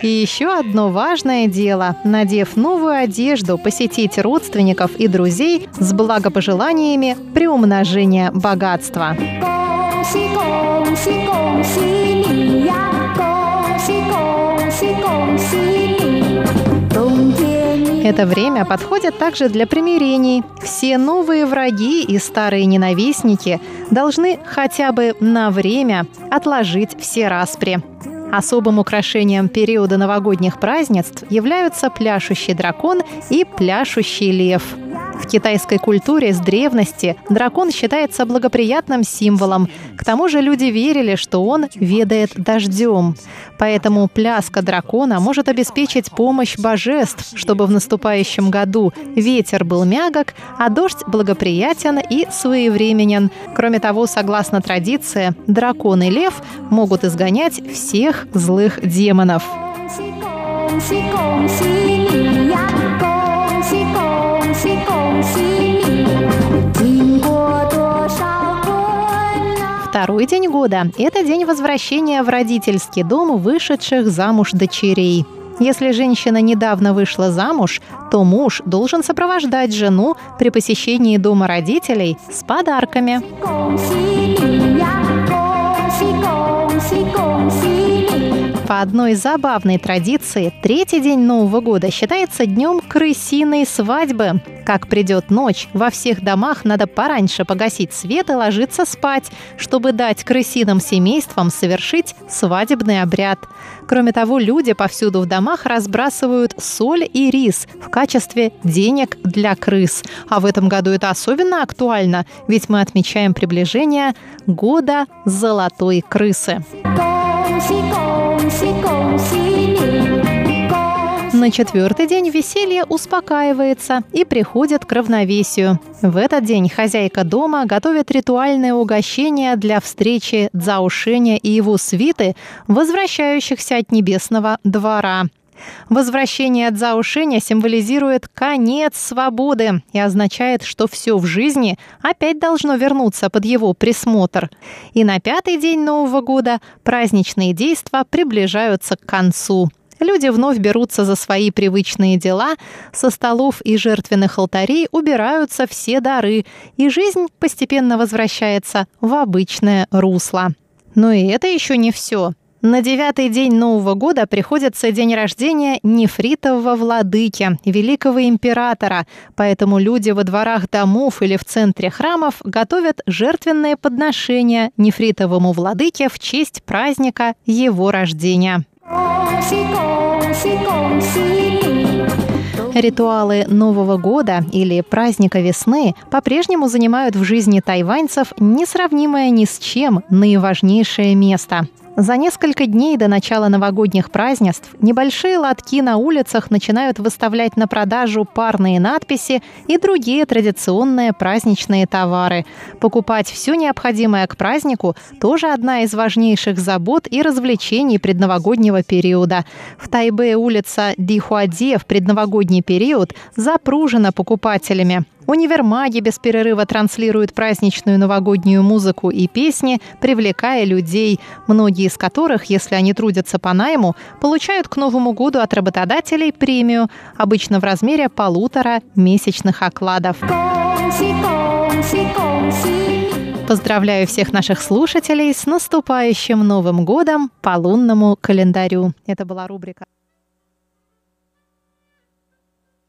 И еще одно важное дело – надев новую одежду, посетить родственников и друзей с благопожеланиями приумножения богатства. Это время подходит также для примирений. Все новые враги и старые ненавистники должны хотя бы на время отложить все распри. Особым украшением периода новогодних празднеств являются пляшущий дракон и пляшущий лев. В китайской культуре с древности дракон считается благоприятным символом. К тому же люди верили, что он ведает дождем. Поэтому пляска дракона может обеспечить помощь божеств, чтобы в наступающем году ветер был мягок, а дождь благоприятен и своевременен. Кроме того, согласно традиции, дракон и лев могут изгонять всех злых демонов. 恭喜恭喜你呀！ Второй день года – это день возвращения в родительский дом вышедших замуж дочерей. Если женщина недавно вышла замуж, то муж должен сопровождать жену при посещении дома родителей с подарками. Конси, конси, конси, конси. По одной забавной традиции, третий день Нового года считается днем крысиной свадьбы. Как придет ночь, во всех домах надо пораньше погасить свет и ложиться спать, чтобы дать крысиным семействам совершить свадебный обряд. Кроме того, люди повсюду в домах разбрасывают соль и рис в качестве денег для крыс. А в этом году это особенно актуально, ведь мы отмечаем приближение года золотой крысы. На четвертый день веселье успокаивается и приходит к равновесию. В этот день хозяйка дома готовит ритуальное угощение для встречи Цзаошеня и его свиты, возвращающихся от небесного двора. Возвращение Цзаошеня символизирует конец свободы и означает, что все в жизни опять должно вернуться под его присмотр. И на пятый день Нового года праздничные действия приближаются к концу. Люди вновь берутся за свои привычные дела, со столов и жертвенных алтарей убираются все дары, и жизнь постепенно возвращается в обычное русло. Но и это еще не все. На девятый день Нового года приходится день рождения нефритового владыки, великого императора, поэтому люди во дворах домов или в центре храмов готовят жертвенные подношения нефритовому владыке в честь праздника его рождения. Ритуалы Нового года или праздника весны по-прежнему занимают в жизни тайваньцев несравнимое ни с чем наиважнейшее место. За несколько дней до начала новогодних празднеств небольшие лотки на улицах начинают выставлять на продажу парные надписи и другие традиционные праздничные товары. Покупать все необходимое к празднику – тоже одна из важнейших забот и развлечений предновогоднего периода. В Тайбе улица Дихуаде в предновогодний период запружена покупателями. Универмаги без перерыва транслируют праздничную новогоднюю музыку и песни, привлекая людей, многие из которых, если они трудятся по найму, получают к Новому году от работодателей премию, обычно в размере полутора месячных окладов. Поздравляю всех наших слушателей с наступающим Новым годом по лунному календарю. Это была рубрика